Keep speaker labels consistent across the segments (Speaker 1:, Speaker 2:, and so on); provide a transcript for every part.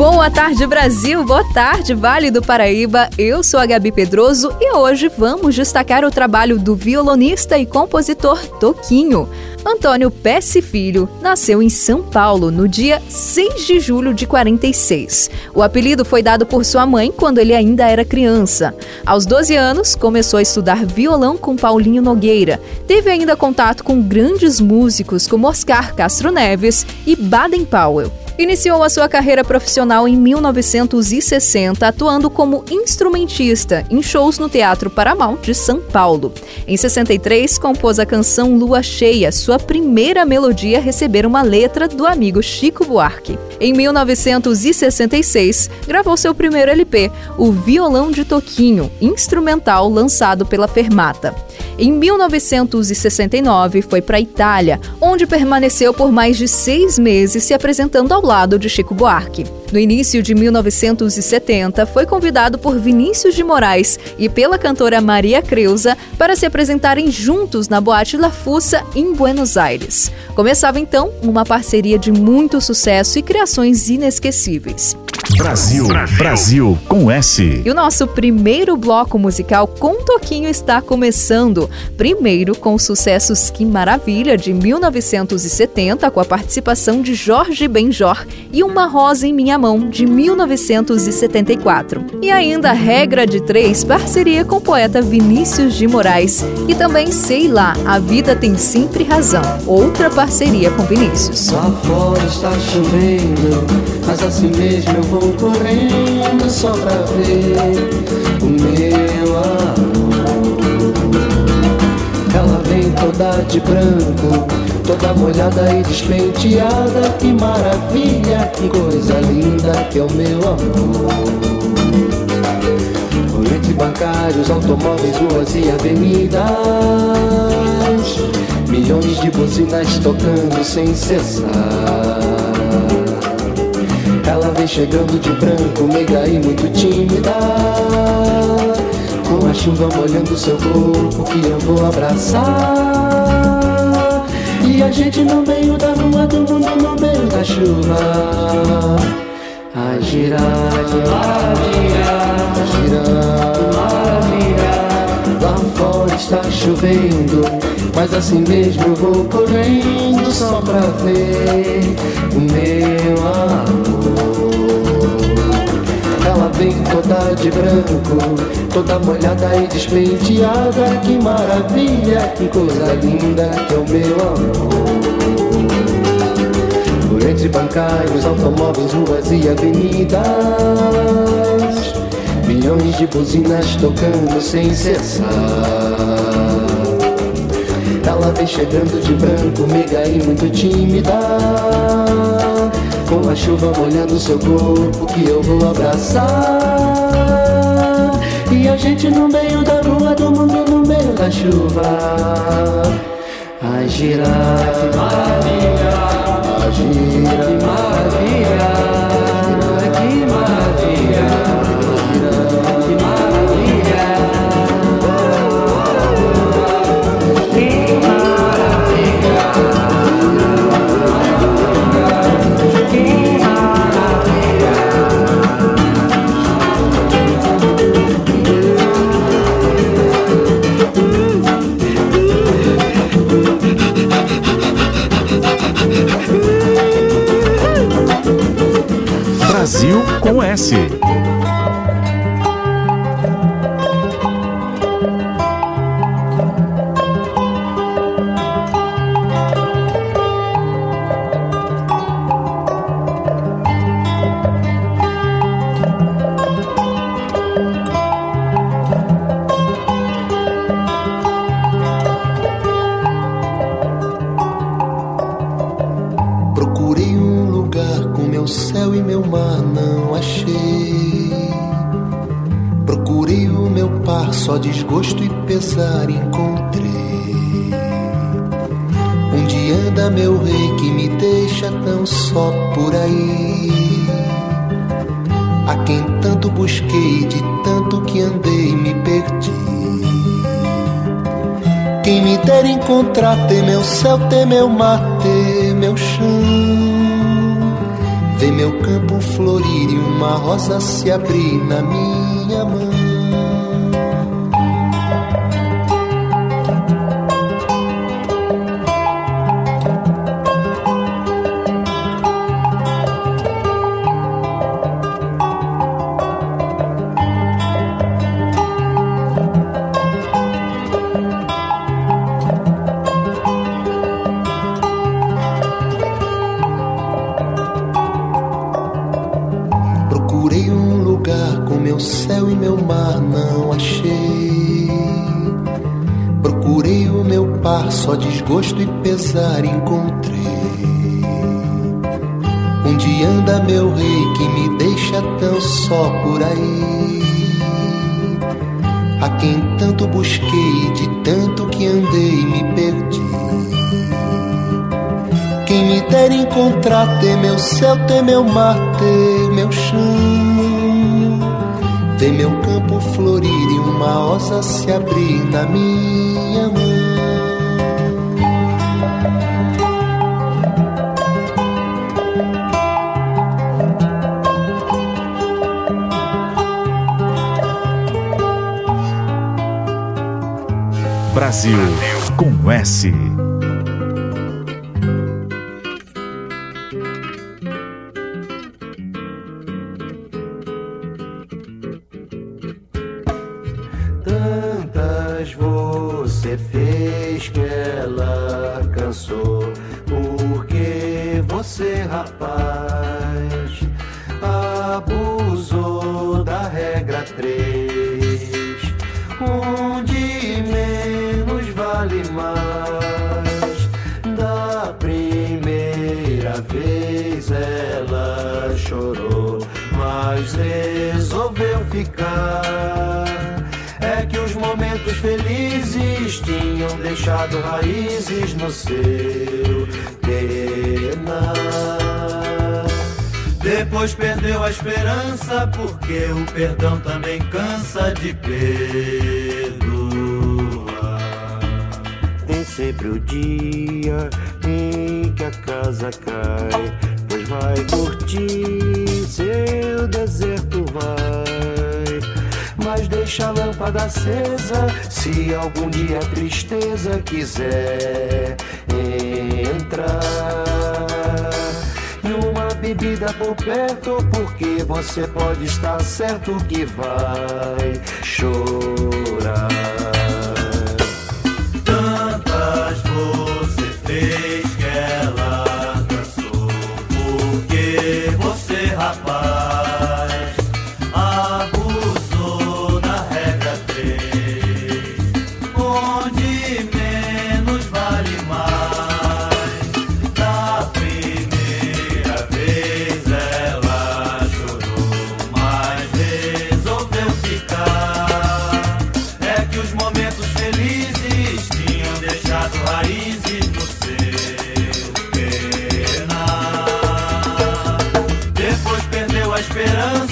Speaker 1: Boa tarde, Brasil. Boa tarde, Vale do Paraíba. Eu sou a Gabi Pedroso e hoje vamos destacar o trabalho do violonista e compositor Toquinho. Antônio Pesce Filho nasceu em São Paulo no dia 6 de julho de 46. O apelido foi dado por sua mãe quando ele ainda era criança. Aos 12 anos, começou a estudar violão com Paulinho Nogueira. Teve ainda contato com grandes músicos como Oscar Castro Neves e Baden Powell. Iniciou a sua carreira profissional em 1960, atuando como instrumentista em shows no Teatro Paramount de São Paulo. Em 63, compôs a canção Lua Cheia, sua primeira melodia a receber uma letra do amigo Chico Buarque. Em 1966, gravou seu primeiro LP, O Violão de Toquinho, instrumental lançado pela Fermata. Em 1969, foi para a Itália, onde permaneceu por mais de seis meses se apresentando ao lado de Chico Buarque. No início de 1970, foi convidado por Vinícius de Moraes e pela cantora Maria Creuza para se apresentarem juntos na Boate La Fussa, em Buenos Aires. Começava então uma parceria de muito sucesso e criações inesquecíveis.
Speaker 2: Brasil, Brasil com S.
Speaker 1: E o nosso primeiro bloco musical com Toquinho está começando. Primeiro com os sucessos Que Maravilha de 1970, com a participação de Jorge Benjor, e Uma Rosa em Minha Mão de 1974. E ainda Regra de Três, parceria com o poeta Vinícius de Moraes. E também Sei Lá, A Vida Tem Sempre Razão, outra parceria com Vinícius.
Speaker 3: Lá fora está chovendo, mas assim mesmo eu vou correndo só pra ver o meu amor. Ela vem toda de branco, toda molhada e despenteada. Que maravilha, que coisa linda que é o meu amor. Entre bancários, automóveis, ruas e avenidas, milhões de buzinas tocando sem cessar. Ela vem chegando de branco, meiga e muito tímida. Com a chuva molhando seu corpo que eu vou abraçar. E a gente no meio da rua, do mundo no meio da chuva. A girar, a girar, a girar. Lá fora está chovendo, mas assim mesmo eu vou correndo só pra ver o meu amor. Vem toda de branco, toda molhada e despenteada. Que maravilha, que coisa linda que é o meu amor. Por entre bancários, automóveis, ruas e avenidas, milhões de buzinas tocando sem cessar. Ela vem chegando de branco, meiga e muito tímida. Com a chuva molhando seu corpo que eu vou abraçar. E a gente no meio da rua, do mundo no meio da chuva. A girar, que maravilha, a girar, que maravilha,
Speaker 2: Brasil com S.
Speaker 3: encontrar, ter meu céu, ter meu mar, ter meu chão. Ver meu campo florir e uma rosa se abrir na minha só desgosto e pesar encontrei. Onde anda meu rei que me deixa tão só por aí? A quem tanto busquei, de tanto que andei, me perdi. Quem me der encontrar, ter meu céu, ter meu mar, ter meu chão. Ver meu campo florir e uma osa se abrir na minha mão.
Speaker 2: Brasil com S.
Speaker 3: mas resolveu ficar. É que os momentos felizes tinham deixado raízes no seu pena. Depois perdeu a esperança, porque o perdão também cansa de perdoar sempre o dia em que a casa cai, pois vai curtir seu deserto vai. Mas deixa a lâmpada acesa, se algum dia a tristeza quiser entrar. E uma bebida por perto, porque você pode estar certo que vai chorar.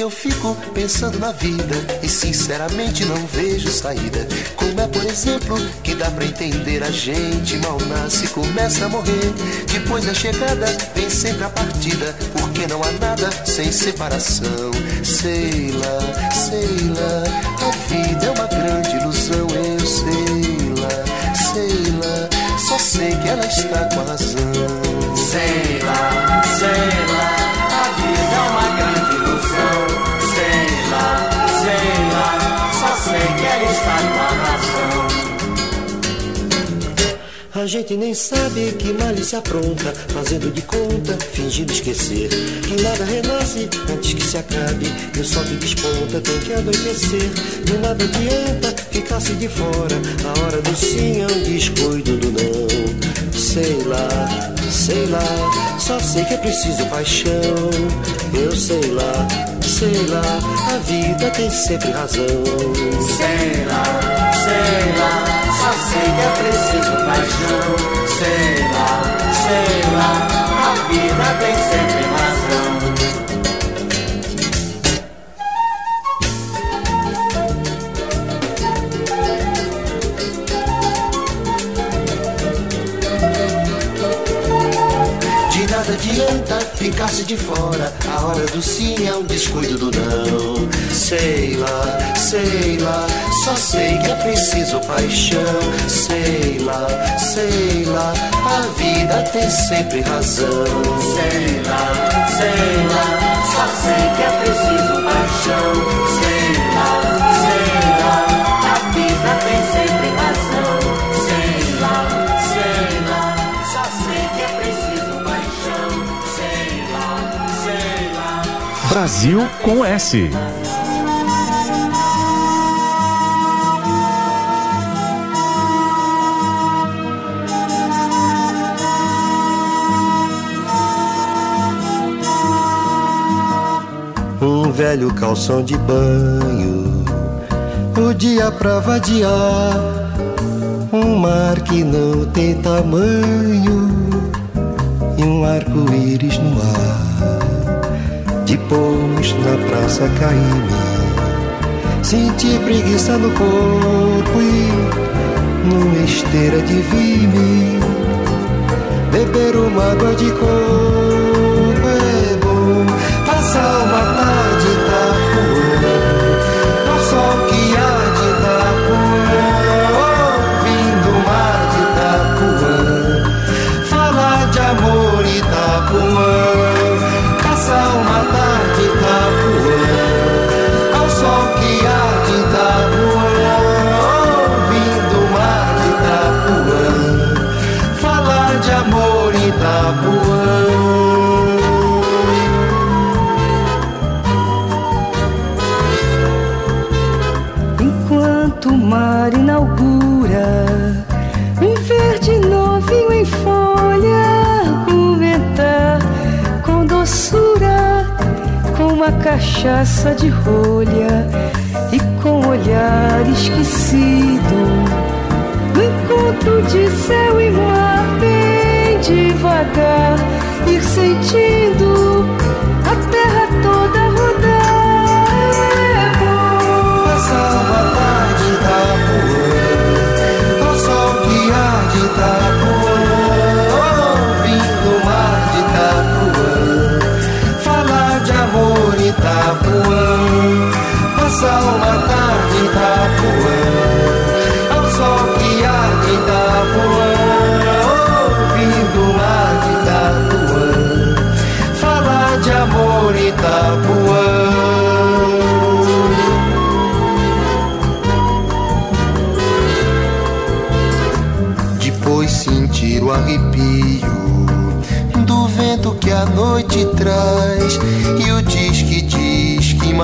Speaker 3: que eu fico pensando na vida e sinceramente não vejo saída. Como é, por exemplo, que dá pra entender a gente mal nasce começa a morrer. Depois da chegada vem sempre a partida, porque não há nada sem separação. Sei lá, sei lá, a vida é uma grande ilusão, eu sei lá, sei está com a razão.
Speaker 4: Sei lá, sei lá, A
Speaker 3: gente nem sabe que malícia apronta, fazendo de conta, fingindo esquecer. Que nada renasce antes que se acabe, e o sol que desponta tem que anoitecer. De nada adianta ficar-se de fora, a hora do sim é um descuido do não. Sei lá, sei lá, só sei que é preciso paixão. Eu sei lá, sei lá, a vida tem sempre razão.
Speaker 4: Sei lá, sei lá, só sei que é preciso paixão. Sei lá, sei lá, a vida tem sempre razão.
Speaker 3: Adianta ficar-se de fora. A hora do sim é um descuido do não. Sei lá, sei lá, só sei que é preciso paixão. Sei lá, sei lá, a vida tem sempre razão.
Speaker 4: Sei lá, sei lá, só sei que é preciso paixão. Sei
Speaker 2: Brasil com S.
Speaker 3: Um velho calção de banho, o dia pra vadiar. Um mar que não tem tamanho e um arco-íris no ar. Depois na praça caí-me, senti preguiça no corpo e numa esteira de vime. Beber uma água de coco
Speaker 5: cachaça de rolha e com olhar esquecido. No encontro de céu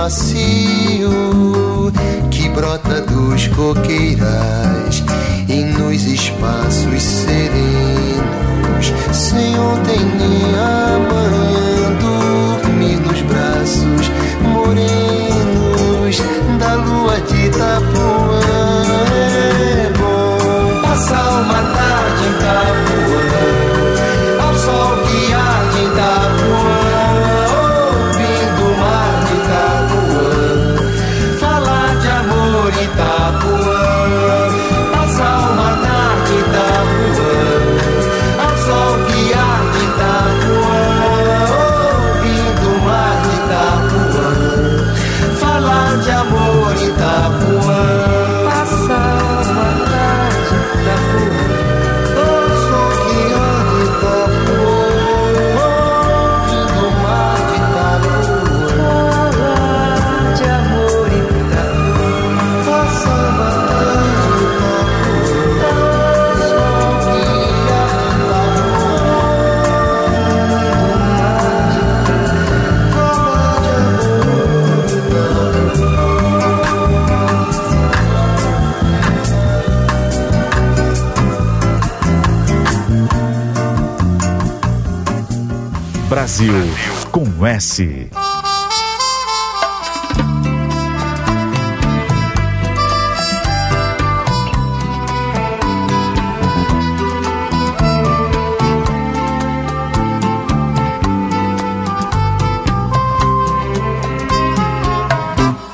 Speaker 3: macio que brota dos coqueirais e nos espaços serenos. Sem ontem nem amanhã dormir nos braços morenos da lua de Itapuã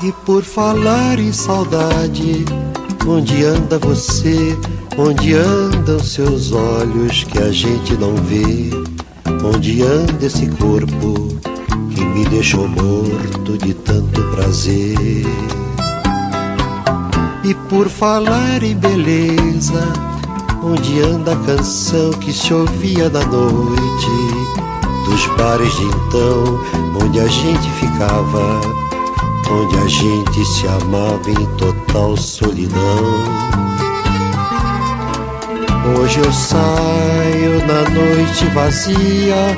Speaker 6: E por falar em saudade, onde anda você? Onde andam seus olhos que a gente não vê? Onde anda esse corpo me deixou morto de tanto prazer? E por falar em beleza, onde anda a canção que se ouvia na noite? Dos bares de então, onde a gente ficava onde a gente se amava em total solidão. Hoje eu saio na noite vazia,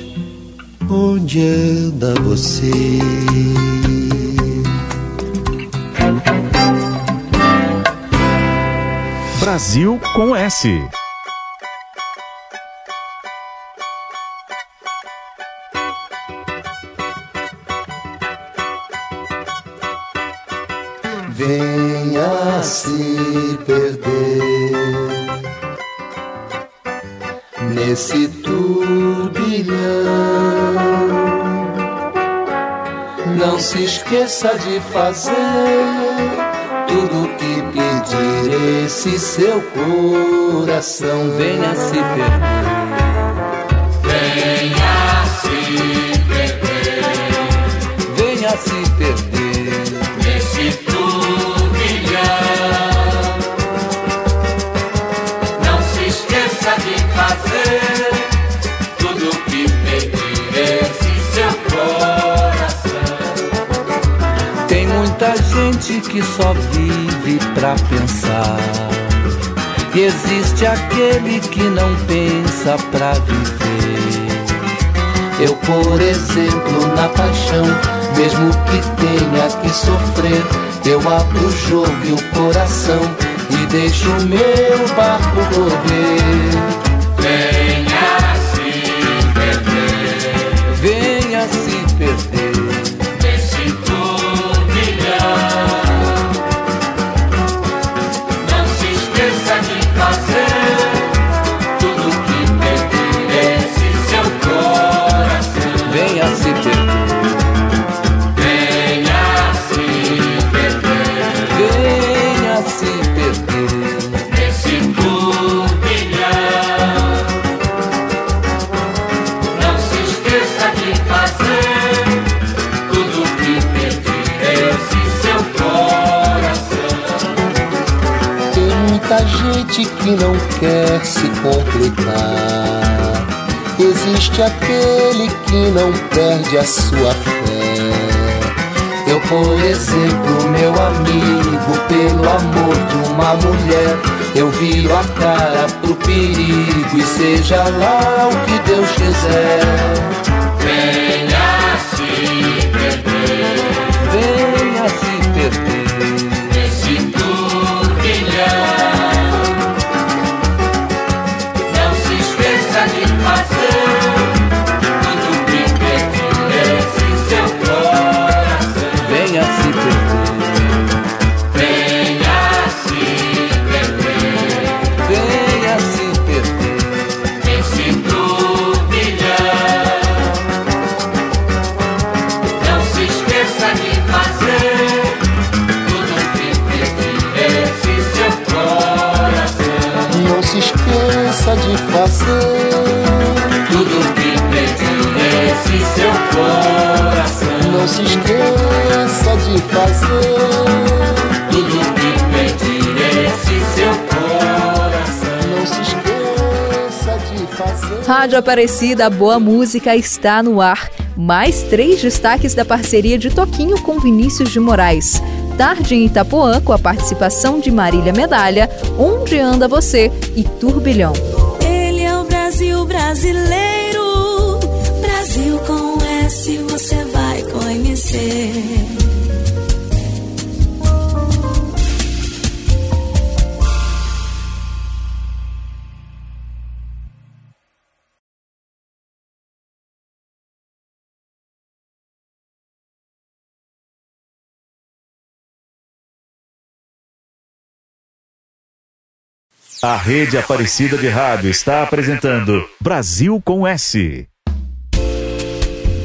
Speaker 6: Onde anda você?
Speaker 2: Brasil com S.
Speaker 6: Venha se perder nesse esqueça de fazer tudo que pedir esse seu coração venha se perder. Muita gente que só vive pra pensar. E existe aquele que não pensa pra viver. Eu, por exemplo, na paixão, mesmo que tenha que sofrer, eu abro o jogo e o coração e deixo o meu barco correr.
Speaker 7: Venha
Speaker 6: gente que não quer se complicar. Existe aquele que não perde a sua fé. Eu, por exemplo, meu amigo, pelo amor de uma mulher, eu viro a cara pro perigo e seja lá o que Deus quiser.
Speaker 1: Rádio Aparecida, a boa música está no ar. Mais três destaques da parceria de Toquinho com Vinícius de Moraes. Tarde em Itapuã, com a participação de Marília Medalha, Onde Anda Você e Turbilhão.
Speaker 8: Ele é o Brasil brasileiro.
Speaker 2: A Rede Aparecida de Rádio está apresentando Brasil com S.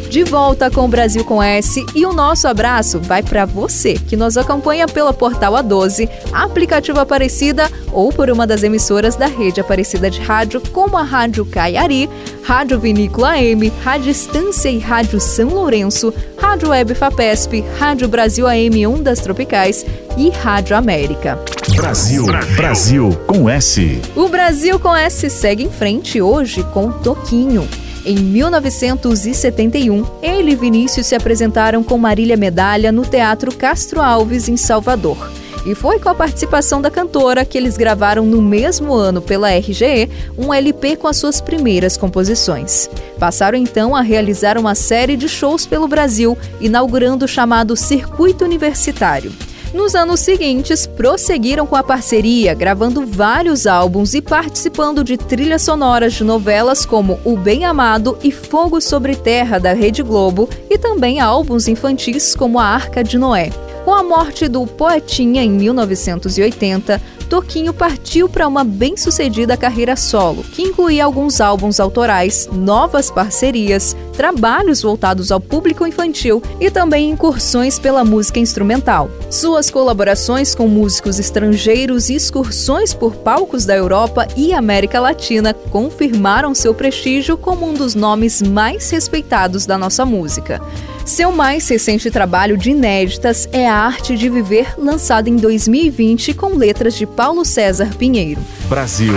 Speaker 1: De volta com o Brasil com S e o nosso abraço vai para você que nos acompanha pela Portal A12, aplicativo Aparecida ou por uma das emissoras da rede Aparecida de Rádio, como a Rádio Caiari, Rádio Vinícola AM, Rádio Estância e Rádio São Lourenço, Rádio Web Fapesp, Rádio Brasil AM Ondas Tropicais e Rádio América.
Speaker 2: Brasil, Brasil com S.
Speaker 1: O Brasil com S segue em frente hoje com Toquinho. Em 1971, ele e Vinícius se apresentaram com Marília Medalha no Teatro Castro Alves, em Salvador. E foi com a participação da cantora que eles gravaram no mesmo ano pela RGE um LP com as suas primeiras composições. Passaram então a realizar uma série de shows pelo Brasil, inaugurando o chamado Circuito Universitário. Nos anos seguintes, prosseguiram com a parceria, gravando vários álbuns e participando de trilhas sonoras de novelas como O Bem Amado e Fogo sobre Terra da Rede Globo e também álbuns infantis como A Arca de Noé. Com a morte do Poetinha em 1980, Toquinho partiu para uma bem-sucedida carreira solo, que incluía alguns álbuns autorais, novas parcerias, trabalhos voltados ao público infantil e também incursões pela música instrumental. Suas colaborações com músicos estrangeiros e excursões por palcos da Europa e América Latina confirmaram seu prestígio como um dos nomes mais respeitados da nossa música. Seu mais recente trabalho de inéditas é A Arte de Viver, lançado em 2020 com letras de Paulo César Pinheiro.
Speaker 2: Brasil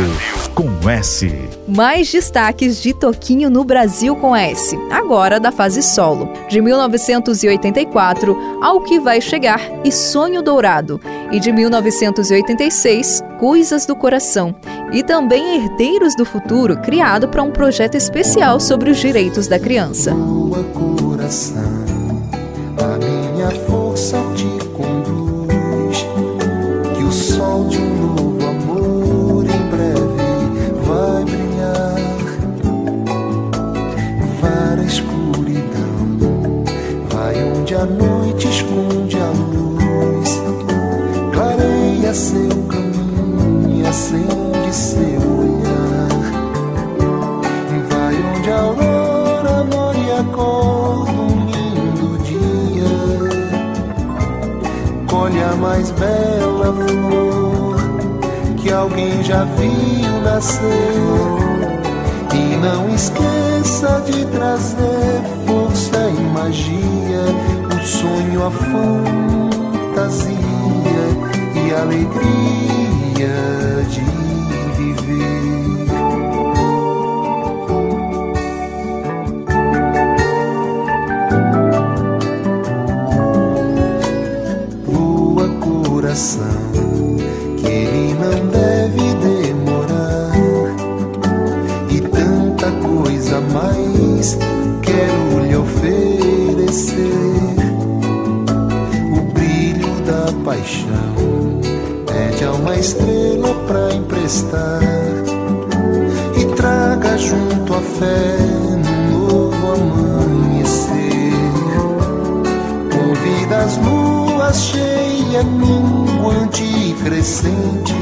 Speaker 2: com S.
Speaker 1: Mais destaques de Toquinho no Brasil com S, agora da fase solo, de 1984 ao que vai chegar e Sonho Dourado, e de 1986 Coisas do Coração, e também Herdeiros do Futuro, criado para um projeto especial sobre os direitos da criança.
Speaker 3: Coração, a minha força te conduz. Que o sol de um novo amor em breve vai brilhar. Vara escuridão, vai onde a noite esconde mais bela flor que alguém já viu nascer. E não esqueça de trazer força e magia, o sonho, a fantasia e a alegria de coração que ele não deve demorar. E tanta coisa mais quero lhe oferecer. O brilho da paixão pede a uma estrela para emprestar. sing to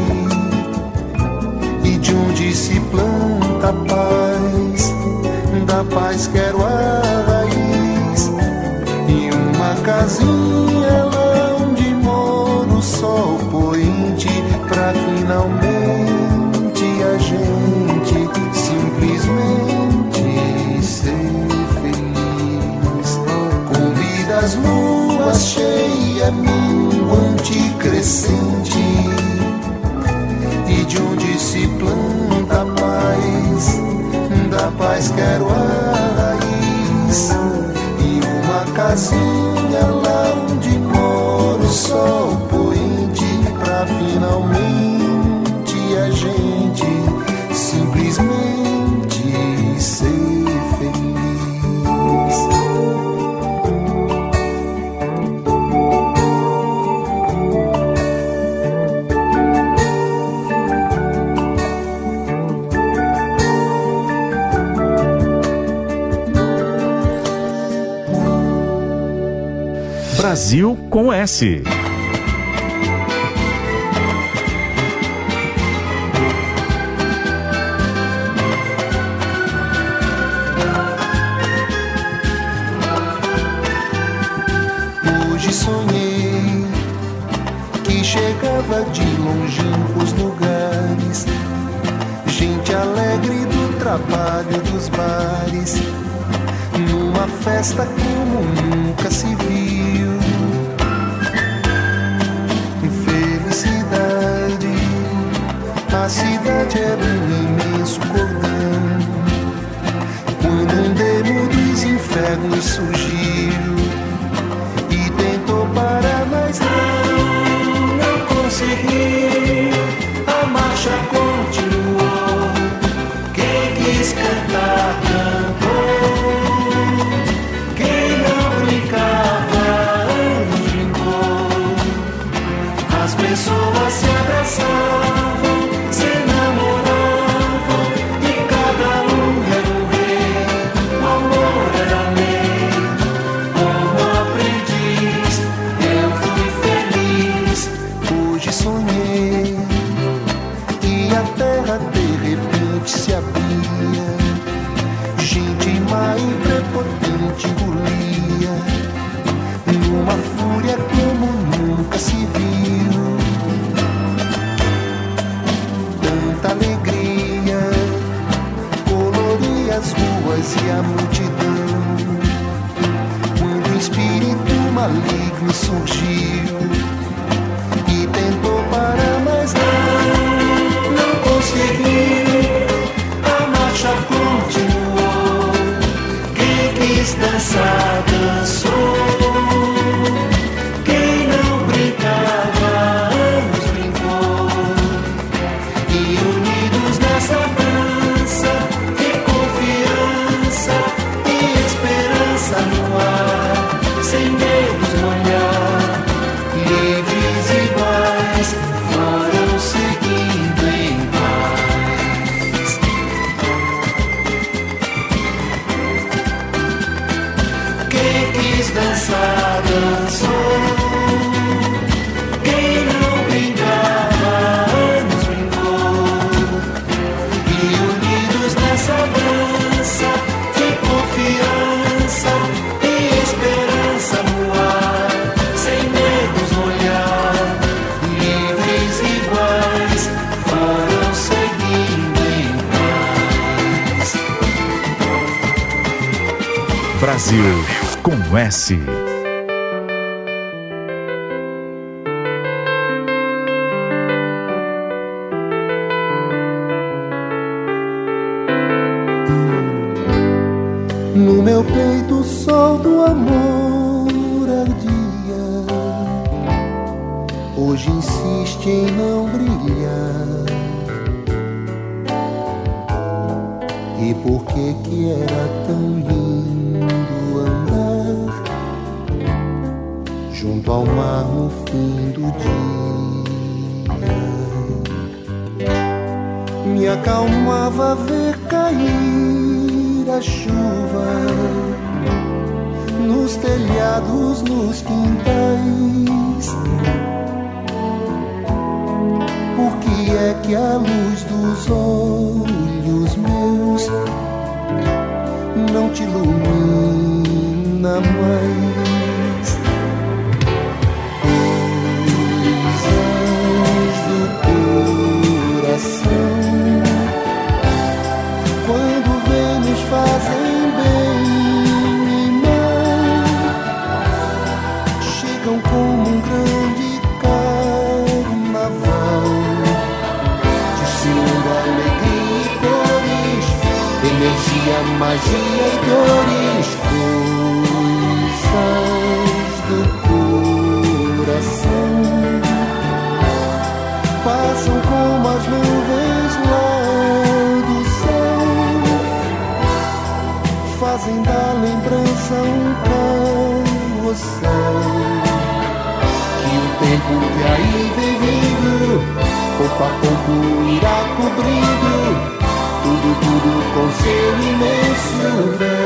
Speaker 2: Brasil com S.
Speaker 3: Hoje sonhei que chegava de longínquos lugares, gente alegre do trabalho dos bares, numa festa com
Speaker 2: Brasil com S.
Speaker 3: No meu peito o sol do amor ardia. Hoje insiste em não brilhar. E por que que era tão fim do dia? Me acalmava ver cair a chuva nos telhados, nos quintais. Por que é que a luz dos olhos meus não te ilumina mais? Magia e dores, coisas do coração. Passam como as nuvens lá do céu, fazem da lembrança um carrossel. Que o tempo que aí vem vindo, pouco a pouco irá cobrindo tudo, tudo com seu imenso véu.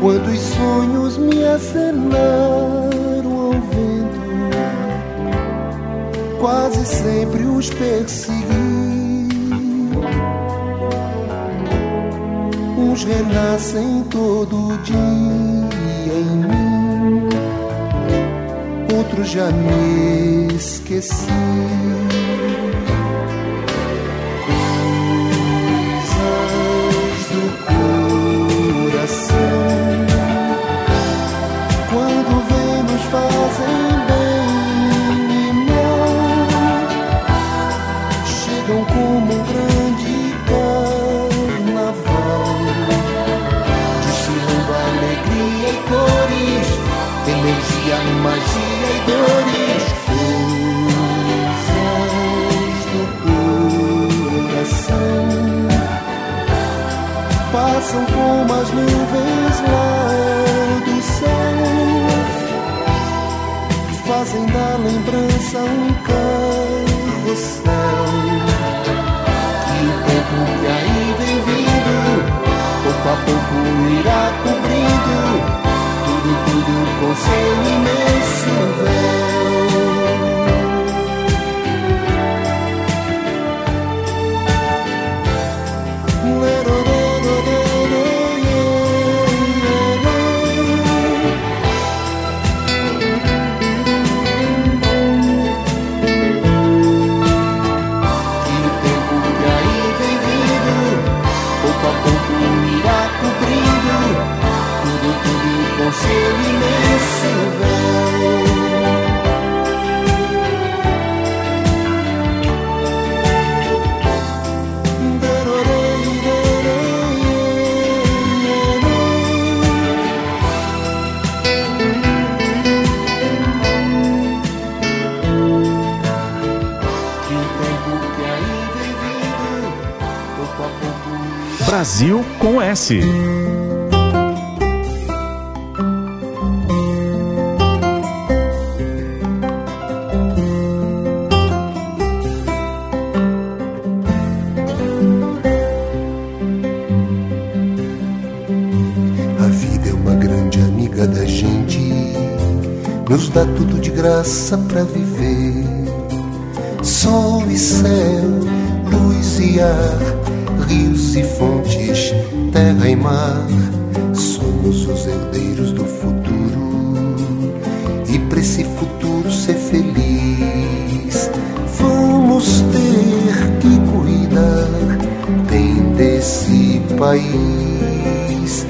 Speaker 3: Quantos sonhos me acenaram ao vento, quase sempre os persegui. Uns renascem todo dia em mim, outros já me esqueci. Magia e dores, coisas do coração passam como as nuvens lá do céu, fazem da lembrança um carrossel. Que o tempo que aí vem vindo, pouco a pouco irá tudo com seu
Speaker 2: Brasil com S.
Speaker 3: A vida é uma grande amiga da gente, nos dá tudo de graça pra viver. Sol e céu, luz e ar, rios e fontes, terra e mar. Somos os herdeiros do futuro e pra esse futuro ser feliz, vamos ter que cuidar bem desse país.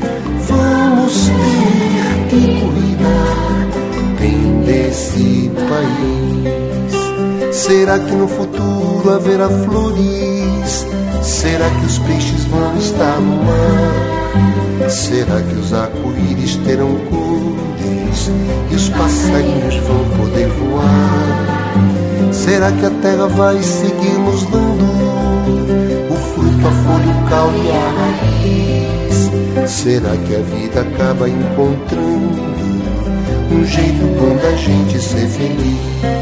Speaker 3: Vamos ter que cuidar bem desse país. Será que no futuro haverá flores Será que os peixes vão estar no mar? Será que os arco-íris terão cores e os passarinhos vão poder voar? Será que a terra vai seguir nos dando o fruto, a folha, o caule e a raiz? Será que a vida acaba encontrando um jeito bom da gente ser feliz?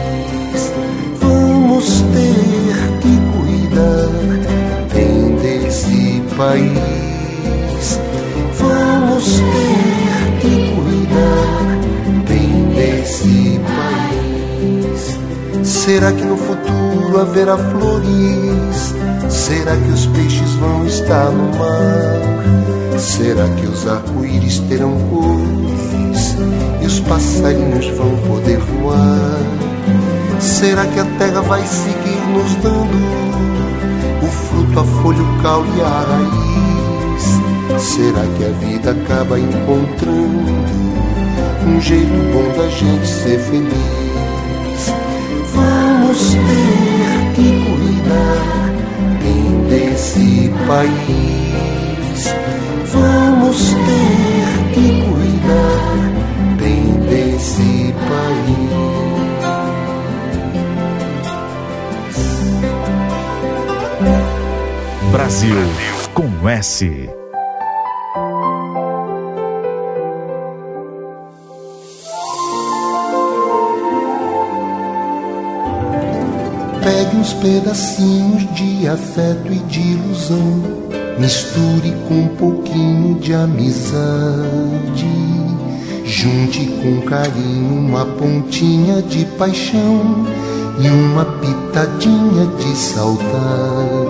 Speaker 3: País. Vamos ter que cuidar bem desse país. Será que no futuro haverá flores? Será que os peixes vão estar no mar? Será que os arco-íris terão cores e os passarinhos vão poder voar? Será que a terra vai seguir nos dando o fruto, a folha, o caule e a raiz? Será que a vida acaba encontrando um jeito bom da gente ser feliz? Vamos ter que cuidar bem desse país. Vamos ter
Speaker 2: Brasil com S.
Speaker 3: Pegue uns pedacinhos de afeto e de ilusão, misture com um pouquinho de amizade. Junte com carinho uma pontinha de paixão e uma pitadinha de saudade.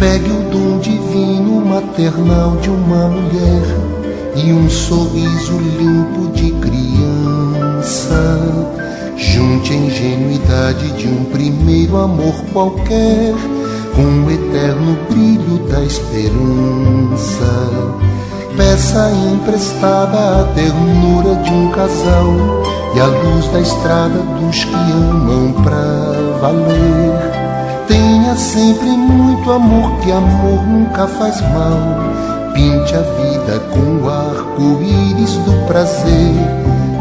Speaker 3: Pegue o dom divino maternal de uma mulher e um sorriso limpo de criança. Junte a ingenuidade de um primeiro amor qualquer com o eterno brilho da esperança. Peça emprestada a ternura de um casal e a luz da estrada dos que amam pra valer. Tenha sempre muito amor, que amor nunca faz mal. Pinte a vida com o arco-íris do prazer.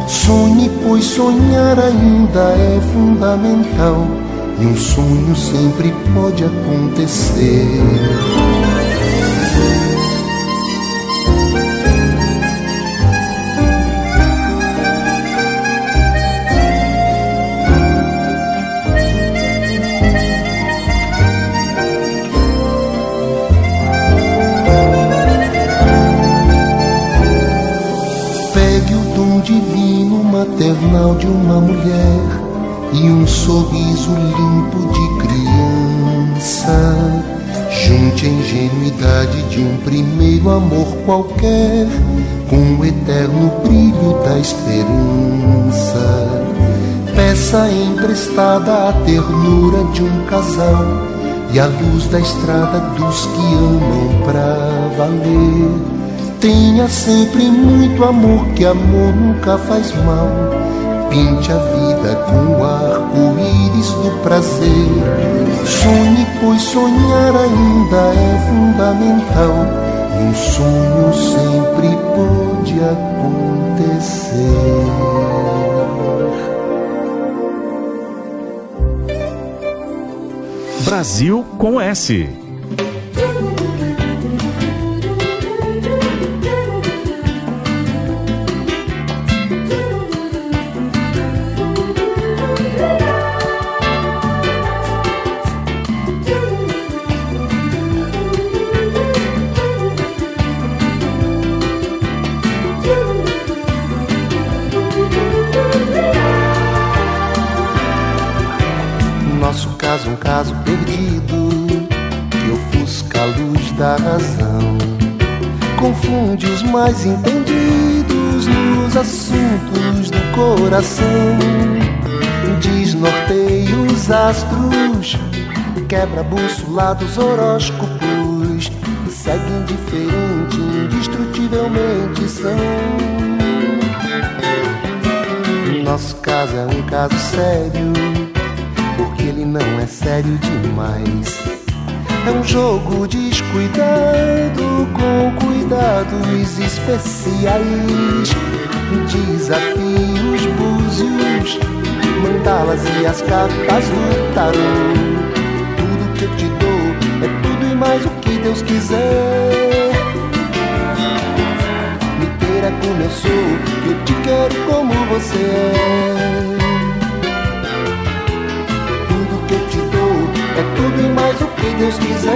Speaker 3: Sonhe, pois sonhar ainda é fundamental. E um sonho sempre pode acontecer. Sorriso limpo de criança. Junte a ingenuidade de um primeiro amor qualquer com o eterno brilho da esperança. Peça emprestada a ternura de um casal e a luz da estrada dos que amam pra valer. Tenha sempre muito amor, que amor nunca faz mal. Pinte a vida com do prazer. Sonhe, pois sonhar ainda é fundamental. E um sonho sempre pode acontecer.
Speaker 2: Brasil com S.
Speaker 3: mais entendidos nos assuntos do coração. Desnorteia os astros, quebra a bússola dos horóscopos. Segue indiferente, indestrutivelmente são. Nosso caso é um caso sério porque ele não é sério demais. É um jogo descuidado com cuidados especiais. Desafios, búzios, mandalas e as cartas do tarô. Tudo que eu te dou é tudo e mais o que Deus quiser. Me queira como eu sou, que eu te quero como você é. Quiser.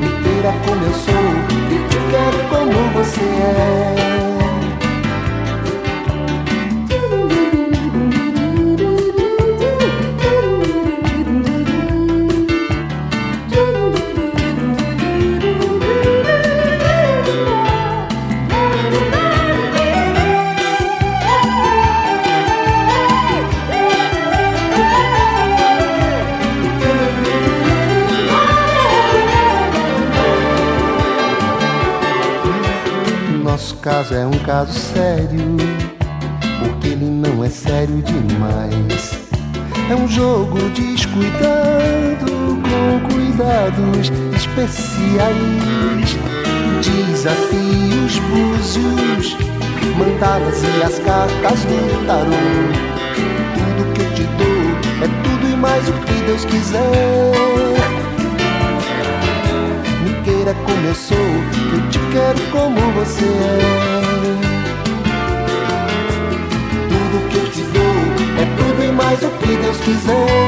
Speaker 3: Me queira como eu sou, eu te quero como você é. Caso é um caso sério, porque ele não é sério demais. É um jogo descuidado com cuidados especiais. Desafios, búzios, mandalas e as cartas do tarô. Tudo que eu te dou é tudo e mais o que Deus quiser. Me queira como eu sou, que eu te quero como você é. Tudo que eu te dou é tudo e mais o que Deus quiser.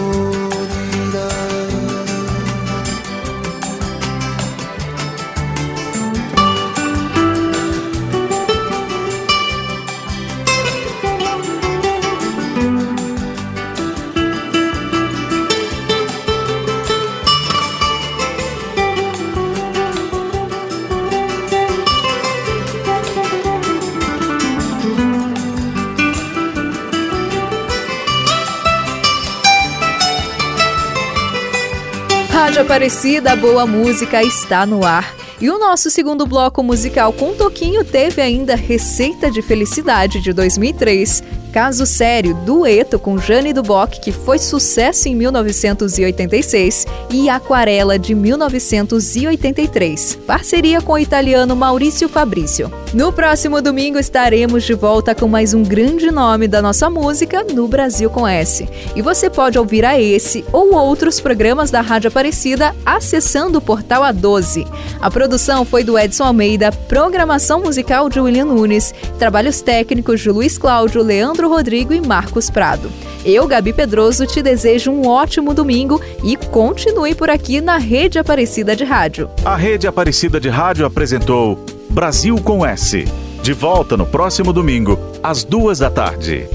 Speaker 1: Aparecida, boa música está no ar. E o nosso segundo bloco musical com Toquinho teve ainda Receita de Felicidade de 2003, Caso Sério, dueto com Jane Duboc, que foi sucesso em 1986, e Aquarela de 1983, parceria com o italiano Maurício Fabrício. No próximo domingo estaremos de volta com mais um grande nome da nossa música no Brasil com S. E você pode ouvir a esse ou outros programas da Rádio Aparecida acessando o portal A12. A produção foi do Edson Almeida, programação musical de William Nunes, trabalhos técnicos de Luiz Cláudio, Leandro Rodrigo e Marcos Prado. Eu, Gabi Pedroso, te desejo um ótimo domingo e continue por aqui na Rede Aparecida de Rádio.
Speaker 2: A Rede Aparecida de Rádio apresentou Brasil com S. De volta no próximo domingo, às duas da tarde.